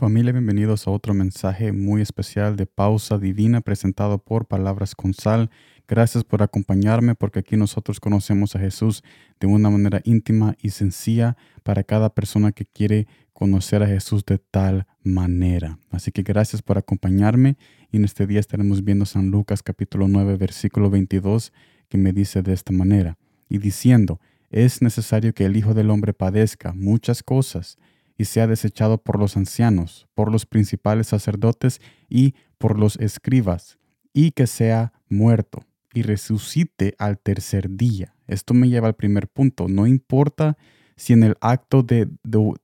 Familia, bienvenidos a otro mensaje muy especial de Pausa Divina presentado por Palabras con Sal. Gracias por acompañarme porque aquí nosotros conocemos a Jesús de una manera íntima y sencilla para cada persona que quiere conocer a Jesús de tal manera. Así que gracias por acompañarme y en este día estaremos viendo San Lucas capítulo 9 versículo 22 que me dice de esta manera y diciendo, es necesario que el Hijo del Hombre padezca muchas cosas y sea desechado por los ancianos, por los principales sacerdotes y por los escribas, y que sea muerto y resucite al tercer día. Esto me lleva al primer punto. No importa si en el acto de,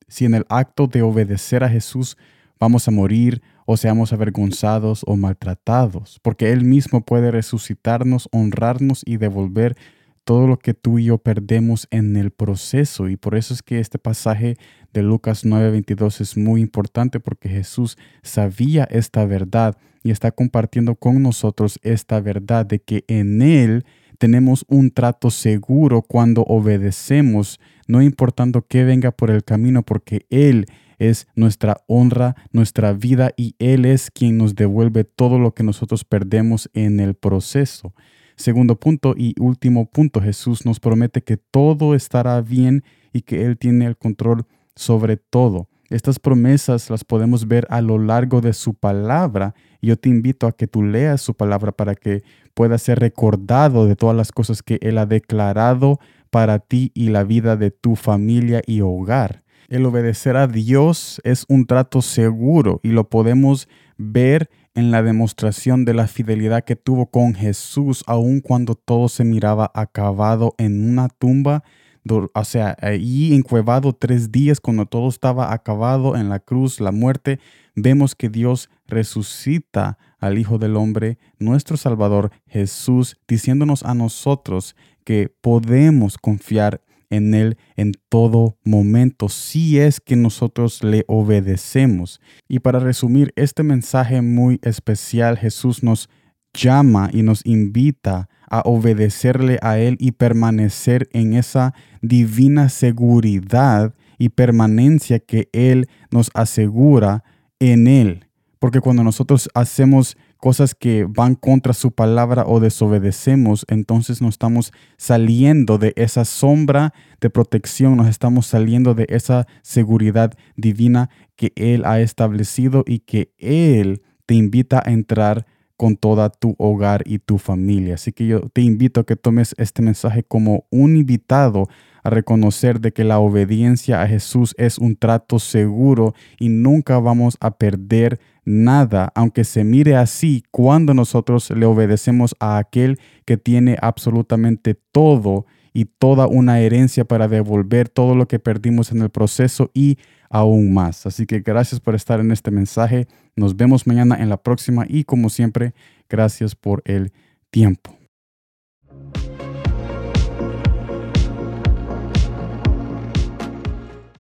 si en el acto de obedecer a Jesús vamos a morir o seamos avergonzados o maltratados, porque Él mismo puede resucitarnos, honrarnos y devolver todo lo que tú y yo perdemos en el proceso. Y por eso es que este pasaje de Lucas 9:22 es muy importante porque Jesús sabía esta verdad y está compartiendo con nosotros esta verdad de que en Él tenemos un trato seguro cuando obedecemos, no importando qué venga por el camino, porque Él es nuestra honra, nuestra vida y Él es quien nos devuelve todo lo que nosotros perdemos en el proceso. Segundo punto y último punto, Jesús nos promete que todo estará bien y que Él tiene el control sobre todo. Estas promesas las podemos ver a lo largo de su palabra yo te invito a que tú leas su palabra para que puedas ser recordado de todas las cosas que Él ha declarado para ti y la vida de tu familia y hogar. El obedecer a Dios es un trato seguro y lo podemos ver en la demostración de la fidelidad que tuvo con Jesús, aun cuando todo se miraba acabado en una tumba, o sea, ahí encuevado tres días, cuando todo estaba acabado en la cruz, la muerte, vemos que Dios resucita al Hijo del Hombre, nuestro Salvador Jesús, diciéndonos a nosotros que podemos confiar en Él en todo momento, si es que nosotros le obedecemos. Y para resumir este mensaje muy especial, Jesús nos llama y nos invita a obedecerle a Él y permanecer en esa divina seguridad y permanencia que Él nos asegura en Él. Porque cuando nosotros hacemos cosas que van contra su palabra o desobedecemos, entonces nos estamos saliendo de esa sombra de protección, nos estamos saliendo de esa seguridad divina que Él ha establecido y que Él te invita a entrar con toda tu hogar y tu familia. Así que yo te invito a que tomes este mensaje como un invitado a reconocer de que la obediencia a Jesús es un trato seguro y nunca vamos a perder nada, aunque se mire así cuando nosotros le obedecemos a aquel que tiene absolutamente todo y toda una herencia para devolver todo lo que perdimos en el proceso y aún más. Así que gracias por estar en este mensaje. Nos vemos mañana en la próxima y como siempre, gracias por el tiempo.